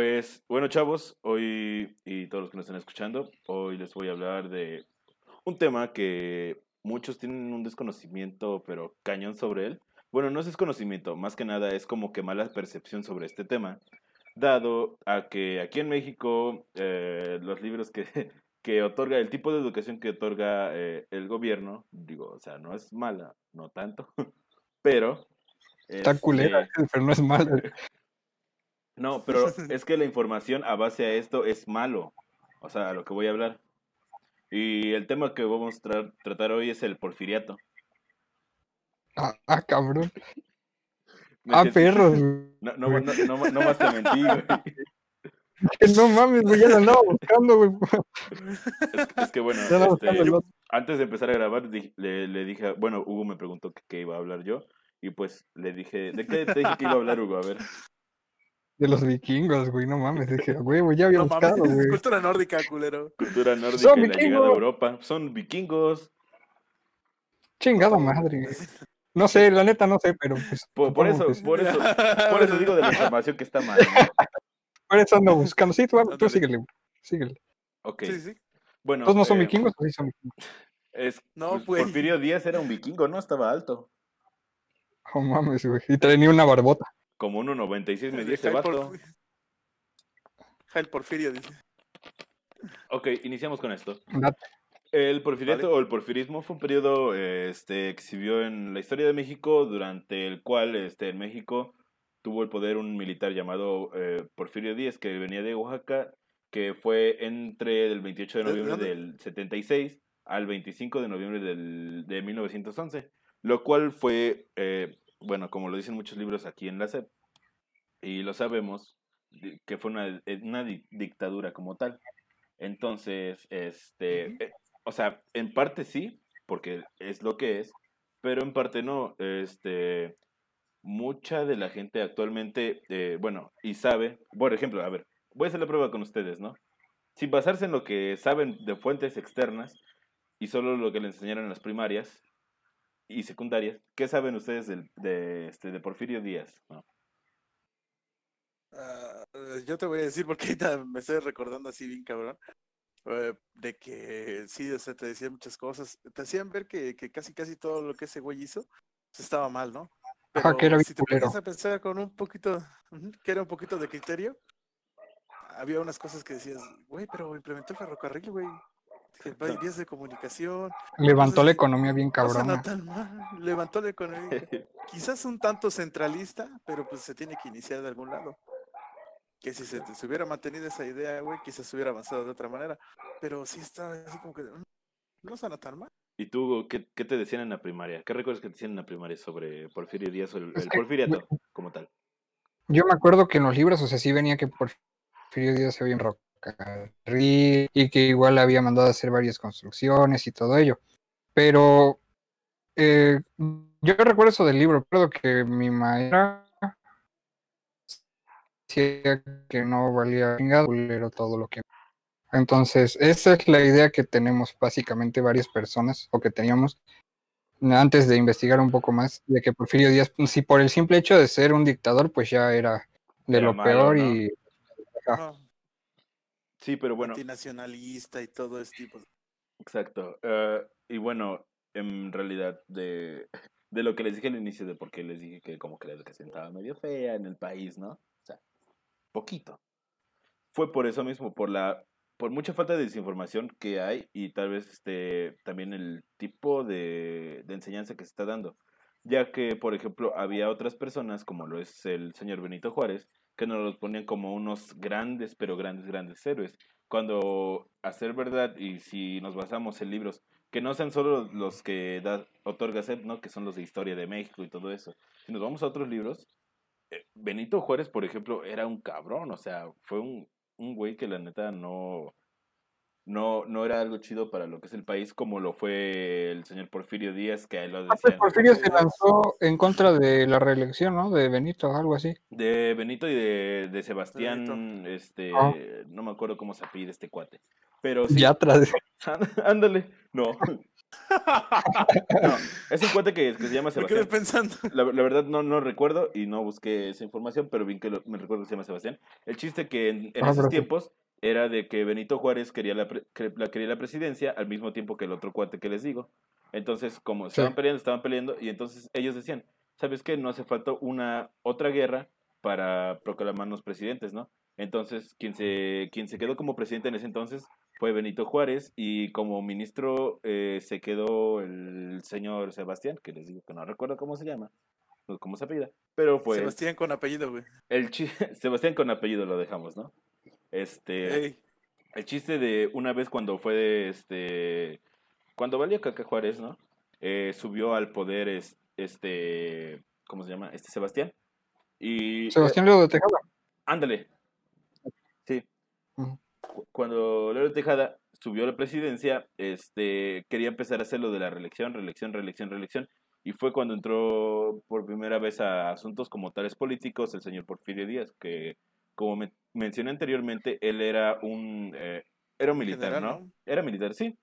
Pues bueno, chavos, hoy y todos los que nos están escuchando, hoy les voy a hablar de un tema que muchos tienen un desconocimiento, pero cañón sobre él. Bueno, no es desconocimiento, más que nada es como que mala percepción sobre este tema, dado a que aquí en México eh, los libros que, que otorga, el tipo de educación que otorga eh, el gobierno, digo, o sea, no es mala, no tanto, pero... Está culera, este, pero no es mala. No, pero es que la información a base a esto es malo. O sea, a lo que voy a hablar. Y el tema que vamos a tra- tratar hoy es el porfiriato. Ah, ah, cabrón. ¿Me Ah, perros. No, no, no, no, no más te mentí, güey. No mames, güey, ya lo andaba buscando, güey. Es, es que bueno, este, antes de empezar a grabar, le, le dije, bueno, Hugo me preguntó qué iba a hablar yo. Y pues le dije, ¿de qué te dije que iba a hablar, Hugo? A ver. De los vikingos, güey, no mames. Dije, güey, güey, ya había No buscado, mames, güey. cultura nórdica, culero. Cultura nórdica Son y la llegada a vikingos. Europa. Son vikingos. Chingada madre. No sé, la neta no sé, pero pues. Por, eso, sí. por eso, por eso digo de la información que está mal. ¿no? Por eso ando buscando. Sí, tú, tú síguele, güey. Síguele. Ok. Sí, sí. Bueno. ¿Todos no son eh, vikingos o sí son vikingos? Es, No, pues. Porfirio Díaz era un vikingo, ¿no? Estaba alto. Oh mames, güey. Y tenía una barbota. Como 1.96 me dio ese Jael vato. Jael Porfirio dice. Ok, iniciamos con esto. El porfiriato Vale. o el porfirismo fue un periodo este, que se vio en la historia de México, durante el cual este, en México tuvo el poder un militar llamado eh, Porfirio Díaz, que venía de Oaxaca, que fue entre el 28 de ¿De- de noviembre dónde? del 76 al 25 de noviembre del, de 1911, lo cual fue, eh, bueno, como lo dicen muchos libros aquí en la SEP, y lo sabemos, que fue una, eh, una di- dictadura como tal. Entonces, este, eh, o sea, en parte sí, porque es lo que es, pero en parte no. Este, mucha de la gente actualmente, eh, bueno, y sabe, por ejemplo, a ver, voy a hacer la prueba con ustedes, ¿no? Sin basarse en lo que saben de fuentes externas y solo lo que les enseñaron en las primarias y secundarias, ¿qué saben ustedes del- de, este, de Porfirio Díaz? ¿no? Ah, eh, yo te voy a decir porque ahorita me estoy recordando así bien cabrón. eh, de que sí, o sea, te decían muchas cosas. Te hacían ver que, que casi casi todo lo que ese güey hizo pues, estaba mal, ¿no? Ajá, que era bien si te pones a pensar con un poquito, que era un poquito de criterio, había unas cosas que decías, güey, pero implementó el ferrocarril, güey. Vías de comunicación, Levantó la economía bien no tan mal, levantó la economía. Quizás un tanto centralista, pero pues se tiene que iniciar de algún lado. Que si se, se hubiera mantenido esa idea, güey, quizás se hubiera avanzado de otra manera. Pero sí está así como que no suena tan mal. ¿Y tú qué, qué te decían en la primaria? ¿Qué recuerdas que te decían en la primaria sobre Porfirio Díaz o el, porfiriato como tal? Yo me acuerdo que en los libros, o sea, sí venía que Porfirio Díaz se había enrocado y que igual había mandado a hacer varias construcciones y todo ello. Pero eh, yo recuerdo eso del libro, recuerdo que mi maestra decía que no valía chingado culero todo lo que. Entonces, esa es la idea que tenemos básicamente varias personas, o que teníamos antes de investigar un poco más, de que Porfirio Díaz, si por el simple hecho de ser un dictador, pues ya era de Era lo malo, peor ¿no? y Ah. Sí, pero bueno, Antinacionalista y todo ese tipo. exacto. Eh, y bueno, en realidad, de, de lo que les dije al inicio, de por qué les dije que como que la educación estaba medio fea en el país, ¿no? O sea, poquito. Fue por eso mismo, por la por mucha falta de desinformación que hay y tal vez este también el tipo de, de enseñanza que se está dando. Ya que, por ejemplo, había otras personas, como lo es el señor Benito Juárez, que nos los ponían como unos grandes, pero grandes, grandes héroes. Cuando, a ser verdad, y si nos basamos en libros que no sean solo los que da, otorga SEP, ¿no? que son los de historia de México y todo eso, si nos vamos a otros libros, eh, Benito Juárez, por ejemplo, era un cabrón, o sea, fue un, un güey que la neta no, no, no era algo chido para lo que es el país, como lo fue el señor Porfirio Díaz, que a él lo Aparte, decían. Porfirio se lanzó en contra de la reelección, ¿no? De Benito, algo así. De Benito y de, de Sebastián, este, Ah. no me acuerdo cómo se pide este cuate. Pero sí, Ya tras ándale, no. No, es un cuate que, que se llama Me quedé Sebastián. pensando. La, la verdad no, no recuerdo y no busqué esa información, pero bien que lo- me recuerdo que se llama Sebastián. El chiste que en, en Ah, esos tiempos era de que Benito Juárez quería la, pre- la- quería la presidencia al mismo tiempo que el otro cuate que les digo. Entonces, como Sí. estaban peleando, estaban peleando, y entonces ellos decían, ¿sabes qué? No hace falta una otra guerra para proclamarnos presidentes, ¿no? Entonces, quien se, quien se quedó como presidente en ese entonces fue Benito Juárez y como ministro eh, se quedó el señor Sebastián, que les digo que no recuerdo cómo se llama, no cómo se apellida, pero fue Sebastián con apellido, güey. el Sebastián con apellido lo dejamos, ¿no? Este, el chiste de una vez cuando fue este cuando valía Caca Juárez, ¿no? Eh, subió al poder es- este ¿cómo se llama? Este Sebastián. Y Sebastián Leo de Tejada. Ándale. Sí. Cuando Leo Tejada subió a la presidencia, este, quería empezar a hacer lo de la reelección, reelección, reelección, reelección. Y fue cuando entró por primera vez a asuntos como tales políticos el señor Porfirio Díaz, que como me- mencioné anteriormente, él era un, eh, era un militar, general, ¿no? Era militar, sí.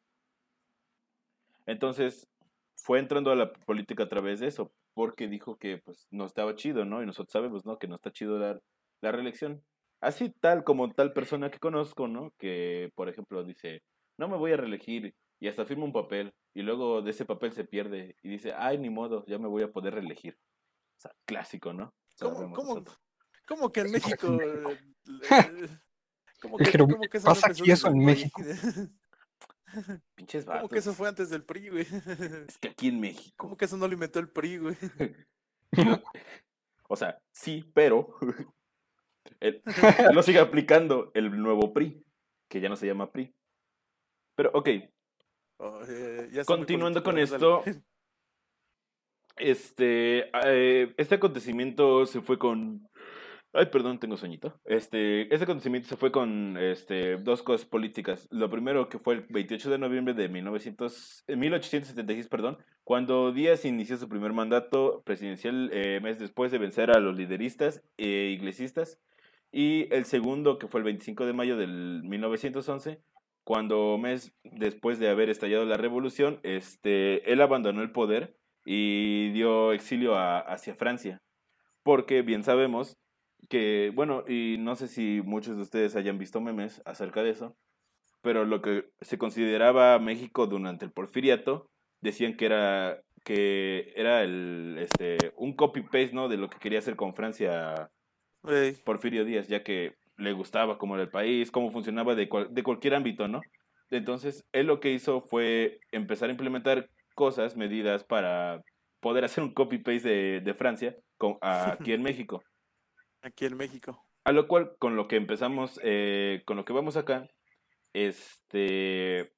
Entonces, fue entrando a la política a través de eso, porque dijo que pues no estaba chido, ¿no? Y nosotros sabemos, ¿no? Que no está chido la, la reelección. Así tal como tal persona que conozco, ¿no? Que, por ejemplo, dice, no me voy a reelegir y hasta firma un papel y luego de ese papel se pierde y dice, ay, ni modo, ya me voy a poder reelegir. O sea, clásico, ¿no? ¿Cómo. Cómo que en México... eh, eh, ¿Cómo que, Pero, cómo que eso ¿pasa aquí eso en? México? Pinches ¿Cómo vatos. que eso fue antes del PRI, güey? Es que aquí en México. ¿Cómo que eso no lo inventó el PRI, güey? O sea, sí, pero el- lo sigue aplicando el nuevo PRI, que ya no se llama PRI. Pero, ok, Oh, eh, ya continuando con esto, dale. este, eh, este acontecimiento se fue con... Ay, perdón, tengo sueñito. Este, este acontecimiento se fue con este, dos cosas políticas. Lo primero que fue el 28 de noviembre de 1900, eh, 1876, perdón, cuando Díaz inició su primer mandato presidencial eh, mes después de vencer a los lideristas e iglesistas. Y el segundo, que fue el 25 de mayo del 1911, cuando mes después de haber estallado la revolución, este, él abandonó el poder y dio exilio a- hacia Francia. Porque bien sabemos que, bueno, y no sé si muchos de ustedes hayan visto memes acerca de eso, pero lo que se consideraba México durante el porfiriato, decían que era que era el este un copy paste no de lo que quería hacer con Francia Porfirio Díaz, ya que le gustaba cómo era el país, cómo funcionaba de, cual- de cualquier ámbito, ¿no? Entonces, él lo que hizo fue empezar a implementar cosas, medidas para poder hacer un copy-paste de, de Francia con, aquí en México. Aquí en México. A lo cual, con lo que empezamos, eh, con lo que vamos acá, este,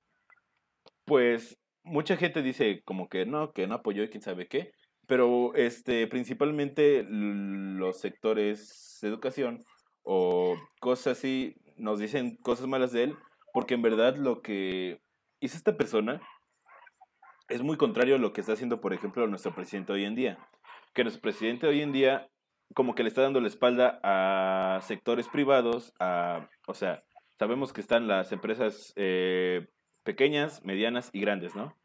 pues mucha gente dice como que no, que no apoyó y quién sabe qué, pero este, principalmente los sectores de educación o cosas así nos dicen cosas malas de él, porque en verdad lo que hizo esta persona es muy contrario a lo que está haciendo, por ejemplo, nuestro presidente hoy en día. Que nuestro presidente hoy en día como que le está dando la espalda a sectores privados, a, o sea, sabemos que están las empresas eh, pequeñas, medianas y grandes, ¿no?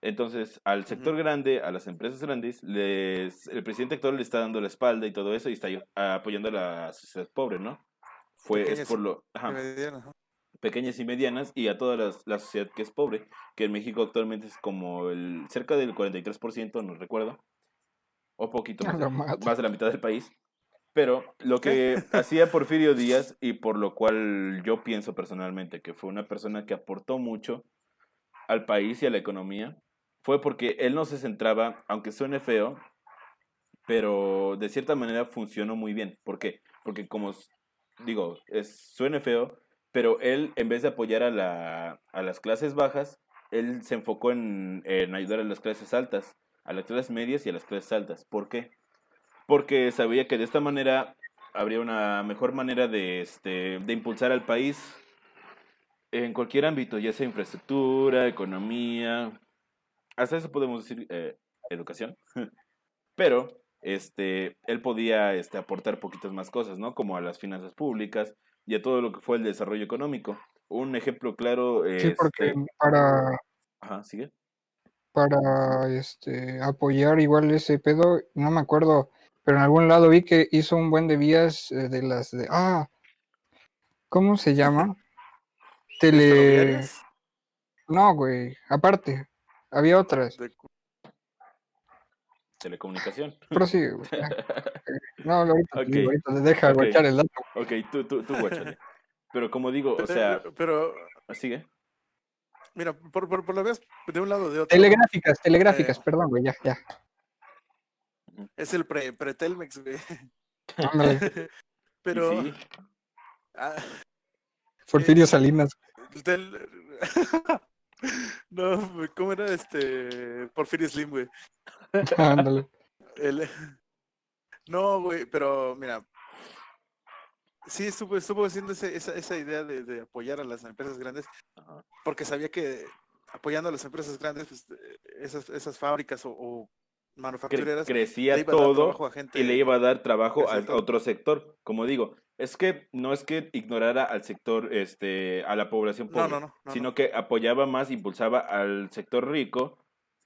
Entonces, al sector grande, a las empresas grandes, les, el presidente actual le está dando la espalda y todo eso y está apoyando a la sociedad pobre, ¿no? Fue, es por lo... ajá Mediana, ajá. pequeñas y medianas y a toda la, la sociedad que es pobre, que en México actualmente es como el cerca del 43%, no recuerdo, o poquito más, más de la mitad del país. Pero lo que hacía Porfirio Díaz y por lo cual yo pienso personalmente que fue una persona que aportó mucho al país y a la economía, fue porque él no se centraba, aunque suene feo, pero de cierta manera funcionó muy bien. ¿Por qué? Porque como digo, es, suene feo, pero él en vez de apoyar a, la, a las clases bajas, él se enfocó en, en ayudar a las clases altas, a las clases medias y a las clases altas. ¿Por qué? Porque sabía que de esta manera habría una mejor manera de, este, de impulsar al país en cualquier ámbito, ya sea infraestructura, economía, hasta eso podemos decir eh, educación. Pero este, él podía este, aportar poquitas más cosas, ¿no? Como a las finanzas públicas y a todo lo que fue el desarrollo económico. Un ejemplo claro Sí, porque este, para, Ajá, sigue. Para este apoyar igual ese pedo, no me acuerdo, pero en algún lado vi que hizo un buen de vías eh, de las de ah, ¿cómo se llama? Tele. No, güey, aparte, había otras. De- Telecomunicación. Prosigue, güey. No, ahorita, te Ok, digo, ahorita te deja ok. guachar el dato. ok, tú, tú, tú, guáchale. Pero como digo, o sea, pero, sigue. Mira, por, por, por lo menos de un lado o de otro. Telegráficas, telegráficas, Eh. perdón, güey, ya, ya. Es el pre, pre-Telmex, güey. Ándale, Pero. sí, ah, Porfirio Salinas. del- no, güey, ¿cómo era este? Porfirio Slim, güey. Ándale. El- No, güey, pero mira. Sí, estuvo, estuvo haciendo ese- esa, esa idea de, de apoyar a las empresas grandes, Ajá. porque sabía que apoyando a las empresas grandes, pues, eh, esas, esas fábricas o, manufactureras, crecía a todo a gente. y le iba a dar trabajo a otro sector. Como digo, es que no es que ignorara al sector, este, a la población pobre, no, no. no, sino no. que apoyaba más, impulsaba al sector rico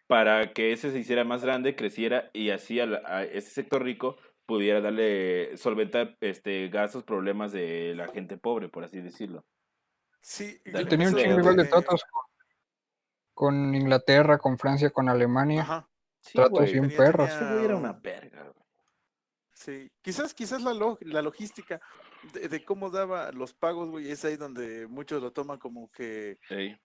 para que ese se hiciera más grande, creciera y así a, la- a ese sector rico pudiera darle, solventar este, gastos, problemas de la gente pobre, por así decirlo. Sí, Dale, Tenía un chingo eh, igual de tratos con, Inglaterra, con Francia, con Alemania. Ajá, Sí, Tratos bien tenía- perros. güey era tenía- una verga. Sí, quizás, quizás la, lo- la logística de, de cómo daba los pagos, güey, es ahí donde muchos lo toman como que Ey,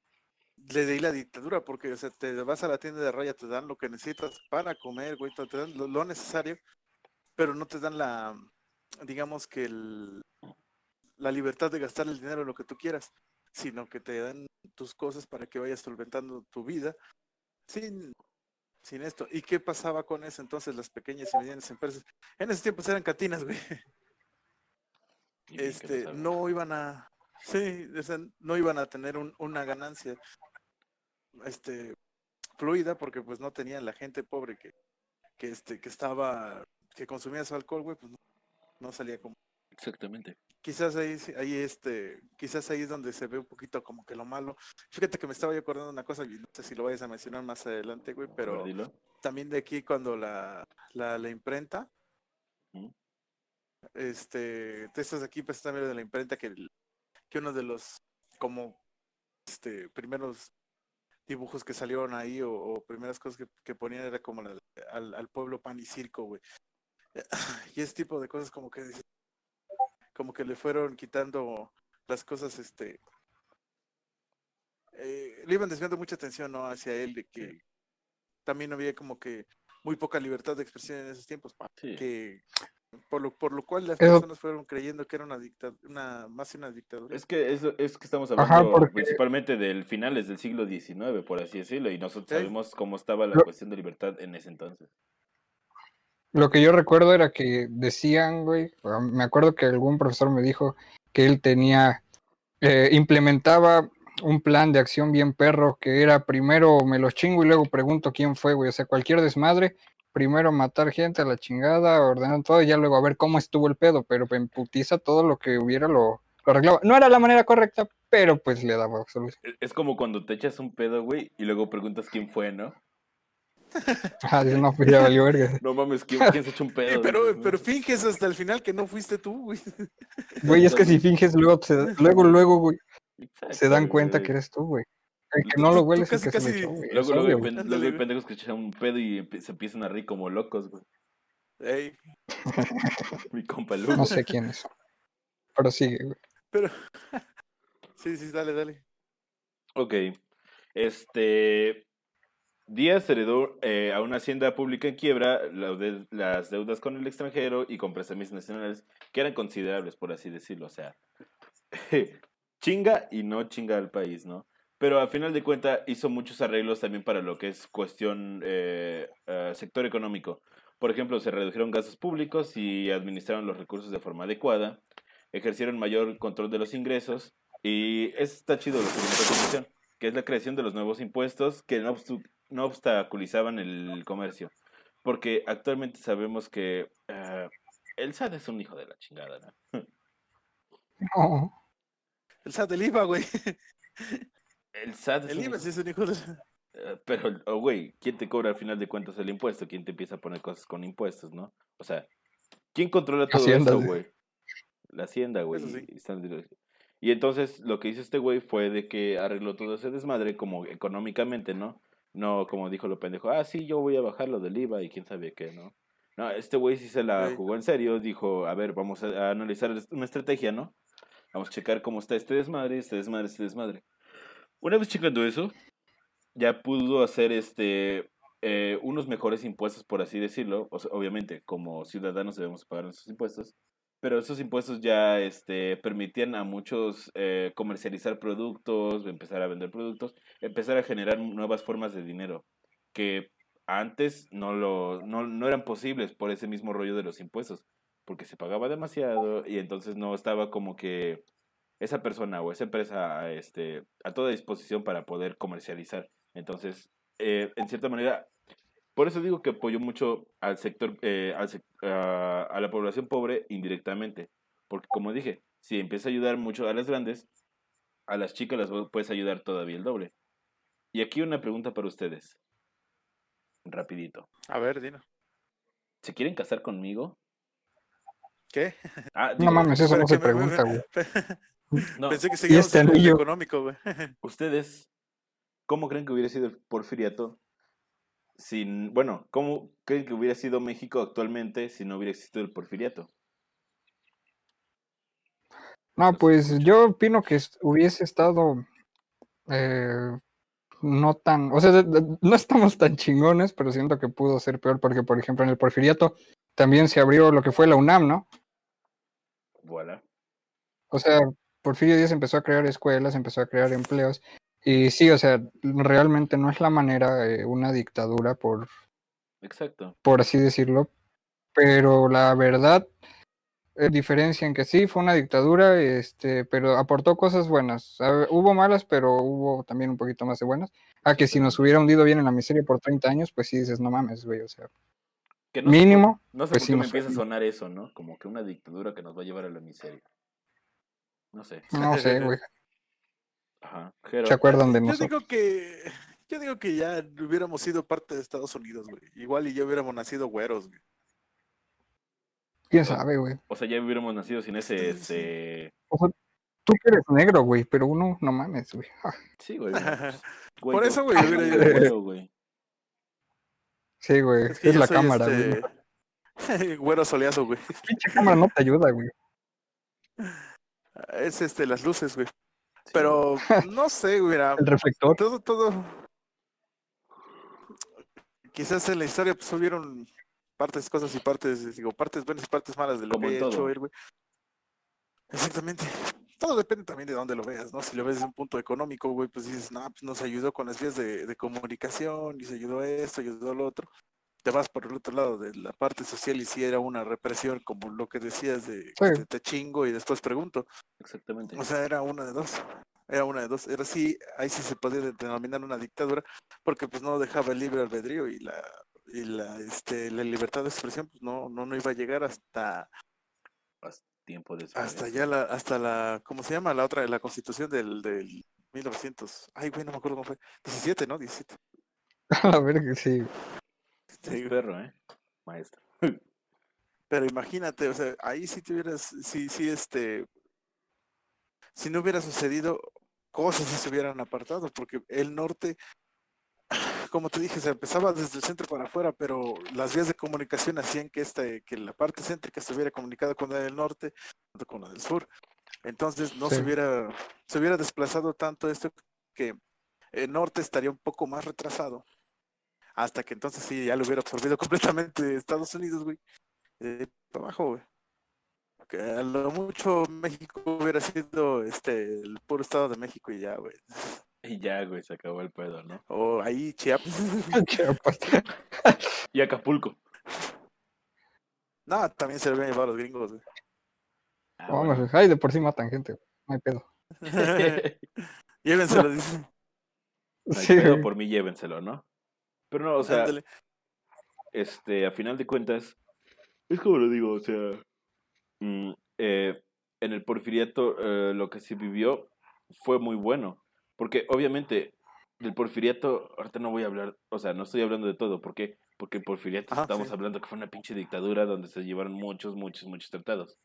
le di la dictadura, porque, o sea, te vas a la tienda de raya, te dan lo que necesitas para comer, güey, te te dan lo, lo necesario, pero no te dan la, digamos que el, la libertad de gastar el dinero en lo que tú quieras, sino que te dan tus cosas para que vayas solventando tu vida sin, sin esto. ¿Y qué pasaba con eso entonces las pequeñas y medianas empresas? En esos tiempos eran cantinas, güey. Este, no iban a, sí, no iban a tener un- una ganancia, este, fluida, porque pues no tenían la gente pobre que, que este, que estaba, que consumía su alcohol, güey, pues no, no salía como Exactamente. quizás ahí, ahí este, quizás ahí es donde se ve un poquito como que lo malo. Fíjate que me estaba yo acordando una cosa, y no sé si lo vayas a mencionar más adelante, güey, ver, pero también de aquí cuando la, la, la imprenta, este, textos de aquí pues también de la imprenta que, que uno de los como este primeros dibujos que salieron ahí o, o primeras cosas que, que ponían era como la- al, al pueblo pan y circo, güey. Y ese tipo de cosas como que como que le fueron quitando las cosas, este, eh, le iban desviando mucha atención, ¿no? Hacia él, de que también había como que muy poca libertad de expresión en esos tiempos, pa, Sí. que por lo, por lo cual las Eso- personas fueron creyendo que era una dictadura, una, más una dictadura. Es que, eso, es que estamos Ajá, hablando porque- principalmente del finales del siglo XIX, por así decirlo, y nosotros Sí. sabemos cómo estaba la cuestión de libertad en ese entonces. Lo que yo recuerdo era que decían, güey, me acuerdo que algún profesor me dijo que él tenía, eh, implementaba un plan de acción bien perro, que era primero me los chingo y luego pregunto quién fue, güey. O sea, cualquier desmadre, primero matar gente a la chingada, ordenar todo, y ya luego a ver cómo estuvo el pedo, pero en putiza todo lo que hubiera lo, lo arreglaba. No era la manera correcta, pero pues le daba solución. E- Es como cuando te echas un pedo, güey, y luego preguntas quién fue, ¿no? Ah, dice, no, pues ya valió verga. No mames, ¿quién, quién se echó un pedo? pero, ¿no? pero finges hasta el final que no fuiste tú, güey. Güey, es que si finges luego, se- luego, luego, güey, se dan cuenta güey. que eres tú, güey. El que no lo hueles es casi- el que se lo casi- echó, güey. Luego, luego, obvio, pen- luego hay pendejos que echan un pedo y se empiezan a reír como locos, güey. Ey, Mi compa No Lugo. sé quién es. Pero sigue, güey. pero sí, sí, dale, dale. Ok. Este. Díaz heredó eh, a una hacienda pública en quiebra la las deudas con el extranjero y con prestamistas nacionales que eran considerables, por así decirlo. O sea, chinga y no chinga al país, ¿no? Pero al final de cuentas hizo muchos arreglos también para lo que es cuestión eh, eh, sector económico. Por ejemplo, se redujeron gastos públicos y administraron los recursos de forma adecuada, ejercieron mayor control de los ingresos y está chido lo que a que es la creación de los nuevos impuestos que no, no obstaculizaban el comercio. Porque actualmente sabemos que eh, el SAT es un hijo de la chingada, ¿no? No. El SAT del IVA, güey. El SAT es El un IVA hijo- sí es un hijo de... Eh, Pero, oh, güey, ¿quién te cobra al final de cuentas el impuesto? ¿Quién te empieza a poner cosas con impuestos, no? O sea, ¿quién controla todo Hacienda, eso, güey? La hacienda, güey. Sí. Y entonces lo que hizo este güey fue de que arregló todo ese desmadre como económicamente, ¿no? No como dijo lo pendejo, ah, sí, yo voy a bajar lo del IVA y quién sabe qué, ¿no? No, este güey sí se la jugó en serio, dijo, a ver, vamos a, a analizar una estrategia, ¿no? Vamos a checar cómo está este desmadre, este desmadre, este desmadre. Una vez checando eso, ya pudo hacer este eh, unos mejores impuestos, por así decirlo. O sea, obviamente, como ciudadanos debemos pagar nuestros impuestos. Pero esos impuestos ya este, permitían a muchos eh, comercializar productos, empezar a vender productos, empezar a generar nuevas formas de dinero que antes no, lo, no, no eran posibles por ese mismo rollo de los impuestos, porque se pagaba demasiado y entonces no estaba como que esa persona o esa empresa este, a toda disposición para poder comercializar. Entonces, eh, en cierta manera, por eso digo que apoyo mucho al sector, eh, al sec- a, a la población pobre indirectamente. Porque como dije, si empieza a ayudar mucho a las grandes, a las chicas las puedes ayudar todavía el doble. Y aquí una pregunta para ustedes. Rapidito. A ver, Dino. ¿Se quieren casar conmigo? ¿Qué? Ah, No mames, eso no se pregunta, güey. no, Pensé que seguíamos este en el económico, güey. ¿Ustedes cómo creen que hubiera sido el porfiriato sin, bueno, cómo creen que hubiera sido México actualmente si no hubiera existido el porfiriato? No, pues yo opino que es- hubiese estado eh, no tan, o sea, de- de- no estamos tan chingones, pero siento que pudo ser peor porque, por ejemplo, en el Porfiriato también se abrió lo que fue la UNAM, ¿no? Voilà. O sea, Porfirio Díaz empezó a crear escuelas, empezó a crear empleos y sí, o sea, realmente no es la manera eh, una dictadura por Exacto. por así decirlo, pero la verdad eh, diferencia en que sí fue una dictadura, este, pero aportó cosas buenas. Ver, hubo malas, pero hubo también un poquito más de buenas. A que si nos hubiera hundido bien en la miseria por 30 años, pues sí dices, no mames, güey, o sea, Que no mínimo, no sé pues por sí qué me empieza a sonar eso, ¿no? Como que una dictadura que nos va a llevar a la miseria. No sé. no sé, güey, Ajá. Jero, se acuerdan de Yo nosotros. digo que. Yo digo que ya hubiéramos sido parte de Estados Unidos, güey. Igual y ya hubiéramos nacido güeros, güey. ¿Quién sabe, güey? O sea, ya hubiéramos nacido sin ese, Sí, sí. este... O sea, tú que eres negro, güey, pero uno, no mames, güey. Ah, Sí, güey. güey, Por yo- eso, güey, yo hubiera yo ido- güero, güey. sí, güey, es, que yo la cámara, güey. este, güero soleazo, güey. Pinche cámara no te ayuda, güey. Es este, las luces, güey. Pero no sé, güey. mira, El reflector. todo, todo. Quizás en la historia pues hubieron partes, cosas y partes, digo, partes buenas y partes malas de lo Como que ha hecho él, güey. Exactamente. Todo depende también de dónde lo veas, ¿no? Si lo ves desde un punto económico, güey, pues dices, no, pues nos ayudó con las vías de, de comunicación, y se ayudó a esto, ayudó a lo otro. Te vas por el otro lado de la parte social y si era una represión, como lo que decías de Sí. este, te chingo y después pregunto. Exactamente. O sea, era una de dos. Era una de dos. Era sí, ahí sí se podía de- denominar una dictadura, porque pues no dejaba el libre albedrío y la y la este la libertad de expresión pues no no no iba a llegar hasta Hasta tiempo después. hasta ya la hasta la ¿cómo se llama? La otra la Constitución del del 1900. Ay, güey, no me acuerdo cómo fue. 17, ¿no? 17. A ver, que sí. Perro, ¿eh? Maestro. Pero imagínate, o sea, ahí sí te hubieras, sí, sí, este, si no hubiera sucedido, cosas sí se hubieran apartado, porque el norte, como te dije, se empezaba desde el centro para afuera, pero las vías de comunicación hacían que este, que la parte céntrica estuviera comunicada con la del norte, con la del sur. Entonces no se hubiera, se hubiera desplazado tanto esto que el norte estaría un poco más retrasado. Hasta que entonces sí ya lo hubiera absorbido completamente Estados Unidos, güey de para abajo, güey. Que a lo mucho México hubiera sido este el puro estado de México y ya, güey. Y ya, güey, se acabó el pedo, ¿no? O ahí Chiapas. Chiapas. Y Acapulco. no, también se lo habían llevado a los gringos, güey. Ah, Vamos, bueno. ay, de por sí matan gente, güey. No hay pedo. Llévenselo, dice. No hay Sí, pedo, güey. por mí llévenselo, ¿no? Pero no, o sea, Ándale. este, a final de cuentas, es como lo digo, o sea, mm, eh, en el porfiriato eh, lo que se vivió fue muy bueno, porque obviamente del porfiriato, ahorita no voy a hablar, o sea, no estoy hablando de todo. ¿Por qué? Porque el porfiriato Ajá, estamos sí. hablando que fue una pinche dictadura donde se llevaron muchos, muchos, muchos tratados.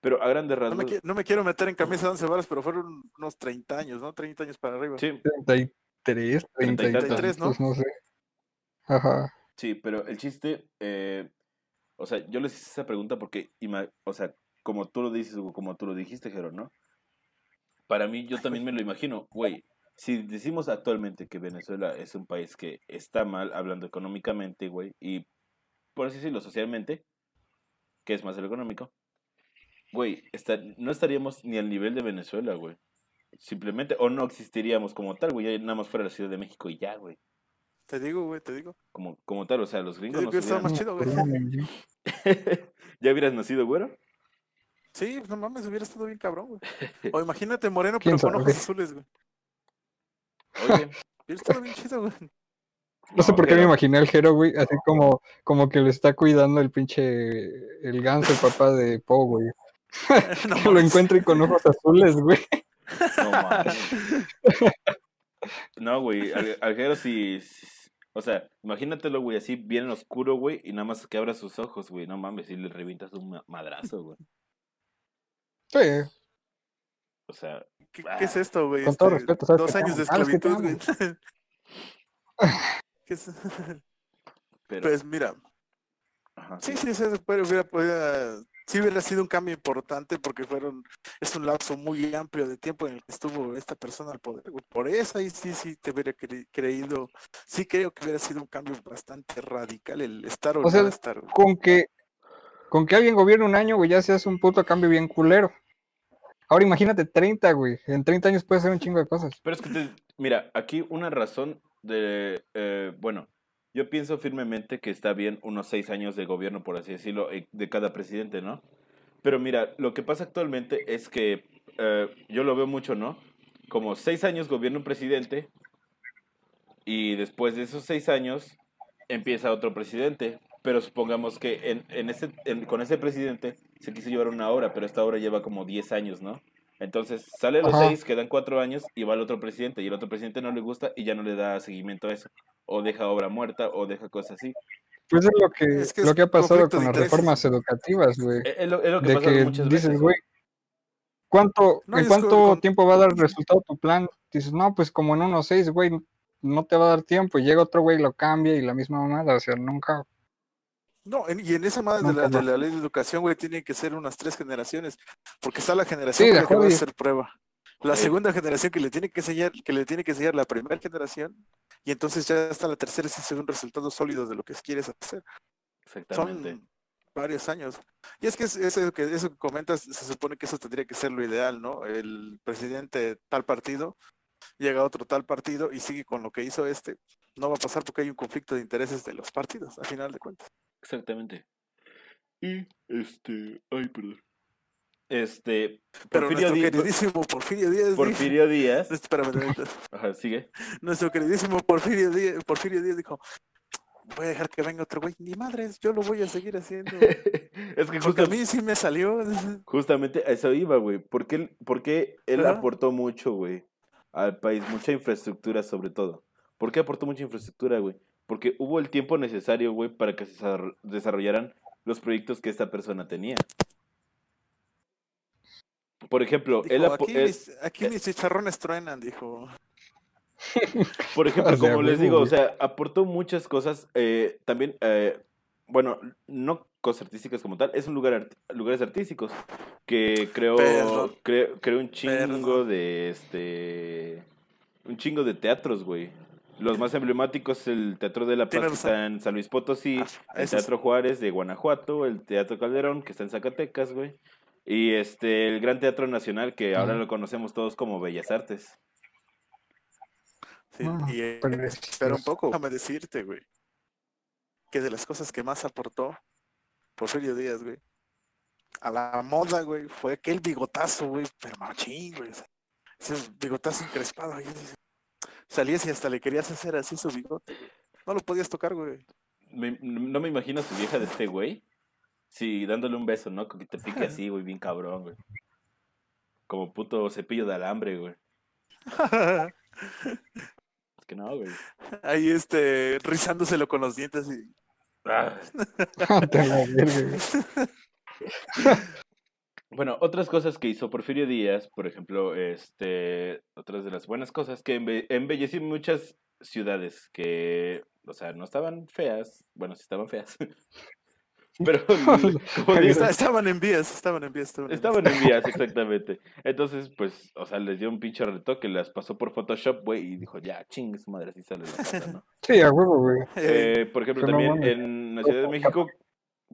Pero a grandes No rasgos, me, qui- no me quiero meter en camisa de once varas, pero fueron unos 30 años, ¿no? 30 años para arriba. sí, 33, 30 y 33, ¿no? tantos, no sé. Ajá. Sí, pero el chiste, eh, o sea, yo les hice esa pregunta porque, o sea, como tú lo dices, como tú lo dijiste, Jero, ¿no? Para mí, yo también me lo imagino, güey, si decimos actualmente que Venezuela es un país que está mal, hablando económicamente, güey, y por así decirlo, socialmente, que es más el económico, güey, está- no estaríamos ni al nivel de Venezuela, güey. Simplemente, o no existiríamos como tal, güey, ya nada más fuera la Ciudad de México y ya, güey. Te digo, güey, te digo. Como, como tal, o sea, los gringos más chido, güey. ¿Ya hubieras nacido güero? Sí, no mames, hubiera estado bien cabrón, güey. O imagínate moreno, ¿Quién pero con ojos azules, güey. Oye. Hubiera estado bien chido, güey. No sé por qué me imaginé al Hero, güey, así como, como que le está cuidando el pinche, el ganso, el papá de Po, güey. No Que lo encuentre con ojos azules, güey. No mames. No, güey. Al, al Jero sí, sí- O sea, imagínatelo, güey, así bien oscuro, güey, y nada más que abra sus ojos, güey. No mames, y le revientas un ma- madrazo, güey. Sí, O sea, ¿Qué, qué es esto, güey? Con todo Este, respeto, sabes Dos años de te esclavitud, güey. ¿Qué es? pero. Pues mira, ajá, sí, sí, sí, puede- hubiera, podido- sí hubiera sido un cambio importante porque fueron, es un lapso muy amplio de tiempo en el que estuvo esta persona al poder. Por eso ahí sí, sí te hubiera cre- creído, sí creo que hubiera sido un cambio bastante radical el estar o, O sea, no estar, con que, con que alguien gobierne un año, güey, ya se hace un puto cambio bien culero. Ahora imagínate 30, güey. En 30 años puede hacer un chingo de cosas. Pero es que, te- mira, aquí una razón de, eh, bueno, yo pienso firmemente que está bien unos seis años de gobierno, por así decirlo, eh, de cada presidente, ¿no? Pero mira, lo que pasa actualmente es que eh, yo lo veo mucho, ¿no? Como seis años gobierna un presidente y después de esos seis años empieza otro presidente. Pero supongamos que en, en con ese presidente se quiso llevar una hora, pero esta hora lleva como 10 años, ¿no? Entonces sale los Ajá. seis, quedan cuatro años y va el otro presidente y el otro presidente no le gusta y ya no le da seguimiento a eso. O deja obra muerta o deja cosas así. Pues es lo que, Es que lo que ha pasado con las reformas educativas, güey. Es, es lo, es lo que De pasa que muchas dices, veces. güey, ¿cuánto, No, y ¿en cuánto con- tiempo va a dar resultado tu plan? Dices, no, pues como en unos seis, güey, no te va a dar tiempo. Y llega otro güey, lo cambia y la misma mamada, o sea, nunca. No, en- y en esa madre de la, de la ley de educación, güey, tiene que ser unas tres generaciones, porque está la generación Sí, que va a hacer prueba. La Sí. segunda generación que le tiene que enseñar, que le tiene que enseñar la primera generación, y entonces ya está la tercera si según resultados sólidos de lo que quieres hacer. Exactamente. Son varios años. Y es que es- eso que eso que comentas, se supone que eso tendría que ser lo ideal, ¿no? El presidente de tal partido llega otro tal partido y sigue con lo que hizo este. No va a pasar porque hay un conflicto de intereses de los partidos, a final de cuentas. Exactamente. Y este. Ay, perdón. Este. Pero Porfirio nuestro Díaz. queridísimo Porfirio Díaz. Porfirio Díaz. Espérame. Ajá, sigue. nuestro queridísimo Porfirio Díaz, Porfirio Díaz dijo, voy a dejar que venga otro güey. Ni madres, yo lo voy a seguir haciendo. es que Porque a mí sí me salió. justamente a eso iba, güey. Porque porque él aportó mucho, güey, al país, mucha infraestructura sobre todo. ¿Por qué aportó mucha infraestructura, güey? Porque hubo el tiempo necesario, güey, para que se desarro- desarrollaran los proyectos que esta persona tenía. Por ejemplo, él, Dijo, aquí, él- mis, aquí mis chicharrones truenan, dijo. Por ejemplo, O sea, como les digo, o sea, aportó muchas cosas. eh, también, eh, bueno, no cosas artísticas como tal, es un lugar art- lugares artísticos que creó, Perdón. creó, un chingo Perdón. de este, un chingo de teatros, güey. Los más emblemáticos, el Teatro de la Paz, que está en San Luis Potosí, Ah, el Teatro Juárez de Guanajuato, el Teatro Calderón, que está en Zacatecas, güey. Y este, el Gran Teatro Nacional, que ahora lo conocemos todos como Bellas Artes. Sí, Ah, y, eh, espera un poco, déjame decirte, güey, que de las cosas que más aportó Porfirio Díaz, güey, a la moda, güey, fue aquel bigotazo, güey, pero machín, güey. Ese bigotazo encrespado, ahí, salías y hasta le querías hacer así su bigote, güey. No lo podías tocar, güey. Me- no me imagino a su vieja de este güey. Sí, dándole un beso, ¿no? Que te pique así, güey, bien cabrón, güey. Como puto cepillo de alambre, güey. que no, güey. Ahí, este, rizándoselo con los dientes y... Ah. Bueno, otras cosas que hizo Porfirio Díaz, por ejemplo, este, otras de las buenas cosas, que embe- embelleció muchas ciudades que, o sea, no estaban feas, bueno, sí estaban feas, pero, como digo, Está- estaban en vías, estaban en vías. Estaban en vías. estaban en vías, exactamente. Entonces, pues, o sea, les dio un pinche retoque, las pasó por Photoshop, güey, y dijo, ya, ching, su madre, así sale la cosa, ¿no? Sí, a huevo, güey. Eh, por ejemplo, también en la Ciudad de México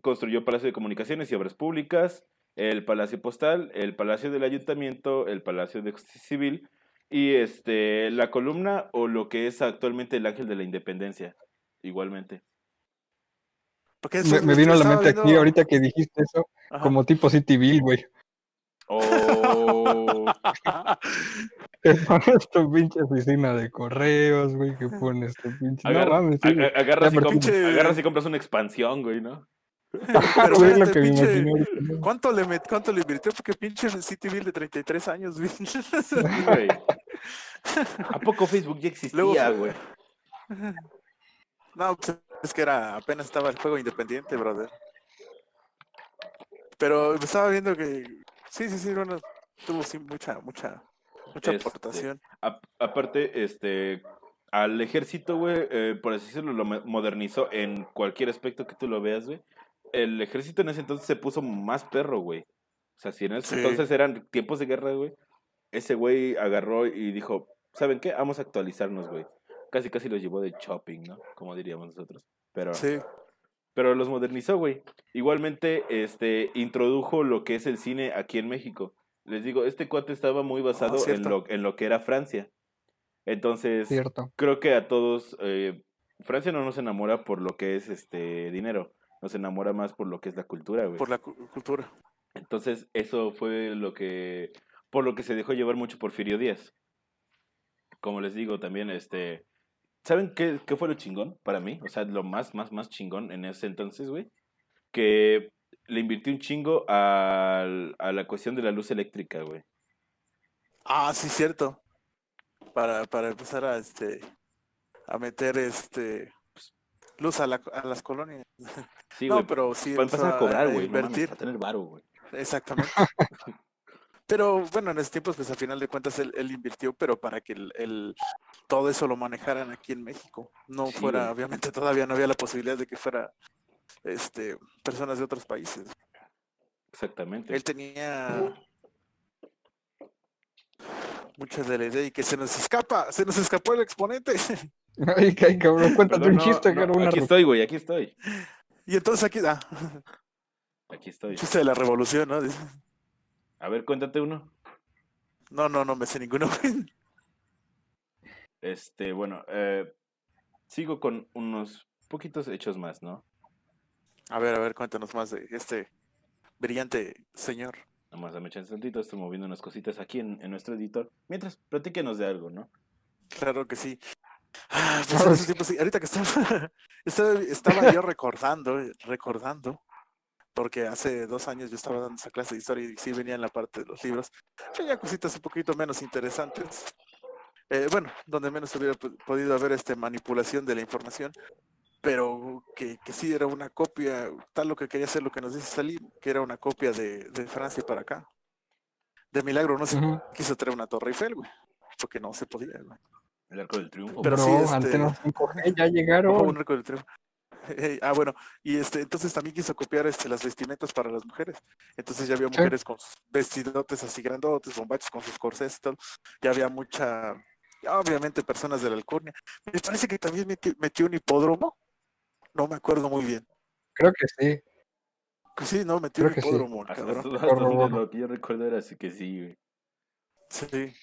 construyó Palacio de Comunicaciones y Obras Públicas, el Palacio Postal, el Palacio del Ayuntamiento, el Palacio de Justicia Civil y este la columna o lo que es actualmente el Ángel de la Independencia, igualmente. Porque Me, eso- me vino a la mente aquí ahorita que dijiste eso, Ajá. como tipo City Bill, güey. O Que pones tu pinche oficina de correos, güey, que pones tu pinche... No mames, ag- ag- agarras, y Ya, pinche- agarras y compras una expansión, güey, ¿no? Pero Güey, lo que me pinche- imaginé ahorita, ¿no? ¿Cuánto le, met- ¿Cuánto le invirtió? Porque pinche City Bill de 33 años, güey. Sí, güey. ¿A poco Facebook ya Luego- existía, güey? No, pues, es que era, apenas estaba el juego independiente, brother. Pero estaba viendo que, sí, sí, sí, bueno, tuvo sí mucha, mucha, mucha Este, aportación. A- aparte, este, al ejército, güey, eh, por así decirlo, lo mo- modernizó en cualquier aspecto que tú lo veas, güey. El ejército en ese entonces se puso más perro, güey. O sea, si en ese Sí. entonces eran tiempos de guerra, güey, ese güey agarró y dijo, ¿saben qué? Vamos a actualizarnos, güey. Casi, casi los llevó de shopping, ¿no? Como diríamos nosotros. Pero, Sí, pero los modernizó, güey. Igualmente, este, introdujo lo que es el cine aquí en México. Les digo, este cuate estaba muy basado en, cierto. lo, en lo que era Francia. Entonces, Cierto. creo que a todos, eh, Francia no nos enamora por lo que es este dinero, nos enamora más por lo que es la cultura, güey. por la cu- cultura. Entonces, eso fue lo que, por lo que se dejó llevar mucho Porfirio Díaz. Como les digo, también, este, ¿saben qué, qué fue lo chingón para mí? O sea, lo más, más, más chingón en ese entonces, güey. Que le invirtió un chingo al- a la cuestión de la luz eléctrica, güey. Ah, sí, cierto. Para, para empezar a, este, a meter, este, pues, luz a, la, a las colonias. Sí, no, güey. pero sí para empezar a cobrar, güey. no mames, invertir. para tener varo, güey. Exactamente. Pero bueno, en ese tiempos, pues a final de cuentas él, él invirtió, pero para que el, el- todo eso lo manejaran aquí en México. No Sí, fuera, obviamente todavía no había la posibilidad de que fuera este personas de otros países. Exactamente. Él tenía mucha de la idea y que se nos escapa, se nos escapó el exponente. Ay, ay, cabrón, cuéntate Perdón, un no, chiste, no, que una Aquí estoy, güey, aquí estoy. y entonces aquí, ah, Aquí estoy. chiste de la revolución, ¿no? A ver, cuéntate uno. No, no, no me sé ninguno. Este, bueno, eh, sigo con unos poquitos hechos más, ¿no? A ver, a ver, cuéntanos más de este brillante señor. Nomás dame chance tantito, estoy moviendo unas cositas aquí en, en nuestro editor. Mientras, platíquenos de algo, ¿no? Claro que sí. Ah, pues tiempos, sí, ahorita que estaba, estaba, estaba yo recordando, recordando, porque hace dos años yo estaba dando esa clase de historia y sí venía en la parte de los libros. Tenía cositas un poquito menos interesantes. Eh, bueno, donde menos hubiera po- podido haber este manipulación de la información, pero que, que sí era una copia, tal lo que quería hacer lo que nos dice Salim, que era una copia de, de Francia para acá. De milagro no se quiso traer una Torre Eiffel, güey, porque no se podía, güey. El arco del triunfo. Pero Bro, sí, este- Antenas 5G ya llegaron. un récord del triunfo. Eh, ah, bueno, y este, entonces también quiso copiar este, las vestimentas para las mujeres. Entonces ya había Sí. mujeres con sus vestidotes así grandotes, bombachos con sus corsés y todo. Ya había mucha, obviamente personas de la alcurnia. Me parece que también meti- metió un hipódromo. No me acuerdo muy bien. Creo que sí. Que sí, no, metió Creo un sí. hipódromo, el Hasta, cabrón. hasta- hasta donde Corroboro. lo que yo recuerdo era así que sí, güey. Sí.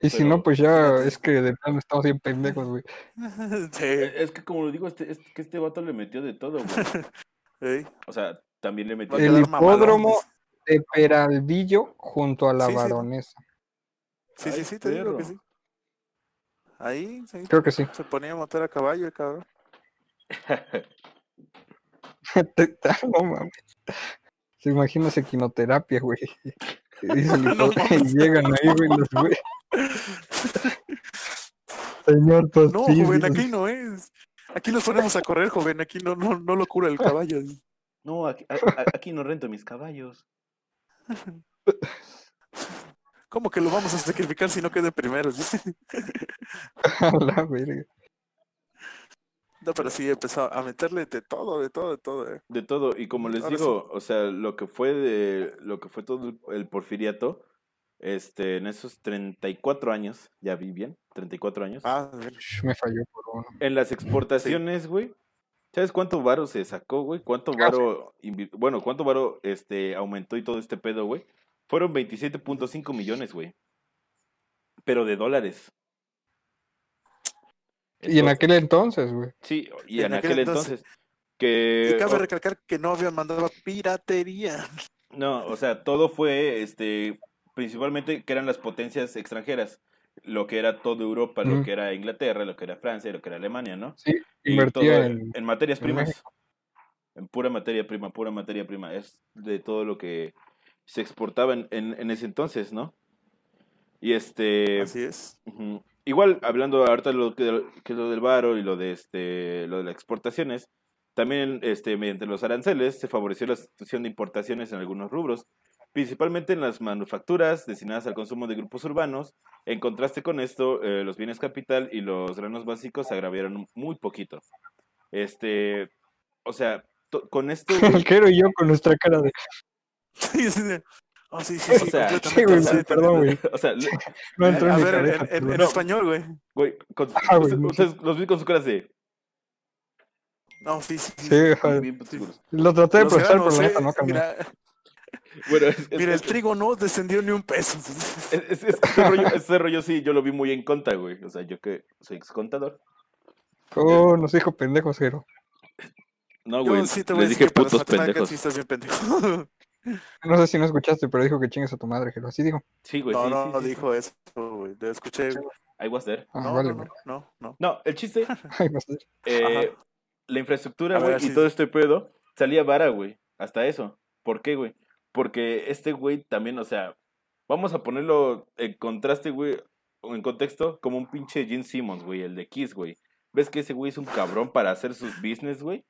Y si Pero, no, pues ya es que de plano estamos bien pendejos, güey. sí. Eh, Es que como lo digo, este, es que este vato le metió de todo, güey. Ey, O sea, también le metió... El hipódromo de Peralvillo junto a la Sí, sí. baronesa. Sí, sí, Ay, sí, te digo que sí. Ahí, sí, Creo que sí. se ponía a montar a caballo el cabrón. no mames. Se imagina esa quinoterapia, güey. Y, dicen, No y llegan ahí, güey, los güey. Señor No, joven, aquí no es. Aquí nos ponemos a correr, joven. Aquí no, no, no lo cura el caballo. No, aquí, a- a- aquí no rento mis caballos. ¿Cómo que lo vamos a sacrificar si no quede primero? A la verga. No, pero sí empezó a meterle de todo, de todo, de todo. eh. De todo, y como les Ahora sí. digo, o sea, lo que fue de lo que fue todo el, porfiriato, este, en esos 34 años, ya vi bien, 34 años, Ah, Me falló por uno. en las exportaciones, güey, ¿sabes cuánto varo se sacó, güey? ¿Cuánto varo, invi- bueno, cuánto varo este, aumentó y todo este pedo, güey? Fueron 27.5 millones, güey. Pero de dólares. Y en aquel entonces, güey. Sí, y en en, aquel aquel entonces- entonces, que... Y cabe recalcar que no habían mandado piratería. No, o sea, todo fue, este, principalmente que eran las potencias extranjeras, lo que era toda Europa, lo que era Inglaterra, lo que era Francia, lo que era Alemania, ¿no? Sí, Y todo en. en materias primas, México. en pura materia prima, pura materia prima, es de todo lo que se exportaba en, en, en ese entonces, ¿no? Y este, Así es. Igual, hablando ahorita de lo que, que es lo del varo y lo de este lo de las exportaciones, también este mediante los aranceles se favoreció la sustitución de importaciones en algunos rubros, principalmente en las manufacturas destinadas al consumo de grupos urbanos. En contraste con esto, eh, los bienes capital y los granos básicos se agravieron muy poquito. Este, o sea, con esto y yo con nuestra cara de. Sí, sí, sí. Oh, sí, sí, O sí, sea. Sí, güey, sí, perdón, güey. o sea, No entró en mi ver, cabeza. en- en español, güey. güey, con- Ah, güey, ustedes- no. ustedes los vi con su cara de No, sí, sí. sí. Sí, bien. Lo traté de Los procesar, granos, pero la eh, neta no cambió. Mira, Bueno, es- es- mira, el trigo no descendió ni un peso. Es, es- es que ese, rollo, rollo sí, yo lo vi muy en contra, güey. O sea, yo que soy ex contador. Oh, nos dijo pendejos, Jero. No, Yo güey. sí te voy a les decir dije putos pendejos. sí estás bien pendejo. No sé si no escuchaste, pero dijo que chingues a tu madre, Jero. Así dijo. Sí, güey. no, sí, no, sí, no sí, sí. dijo eso, güey. Lo escuché. I was there. Ah, no, vale, no, güey. no, no, no. No, el chiste, vas a ver. eh, la infraestructura, güey, y todo este pedo, salía vara, güey. Hasta eso. ¿Por qué, güey? Porque este güey también, o sea, vamos a ponerlo en contraste, güey, o en contexto, como un pinche Gene Simmons, güey, el de Kiss, güey. ¿Ves que ese güey es un cabrón para hacer sus business, güey?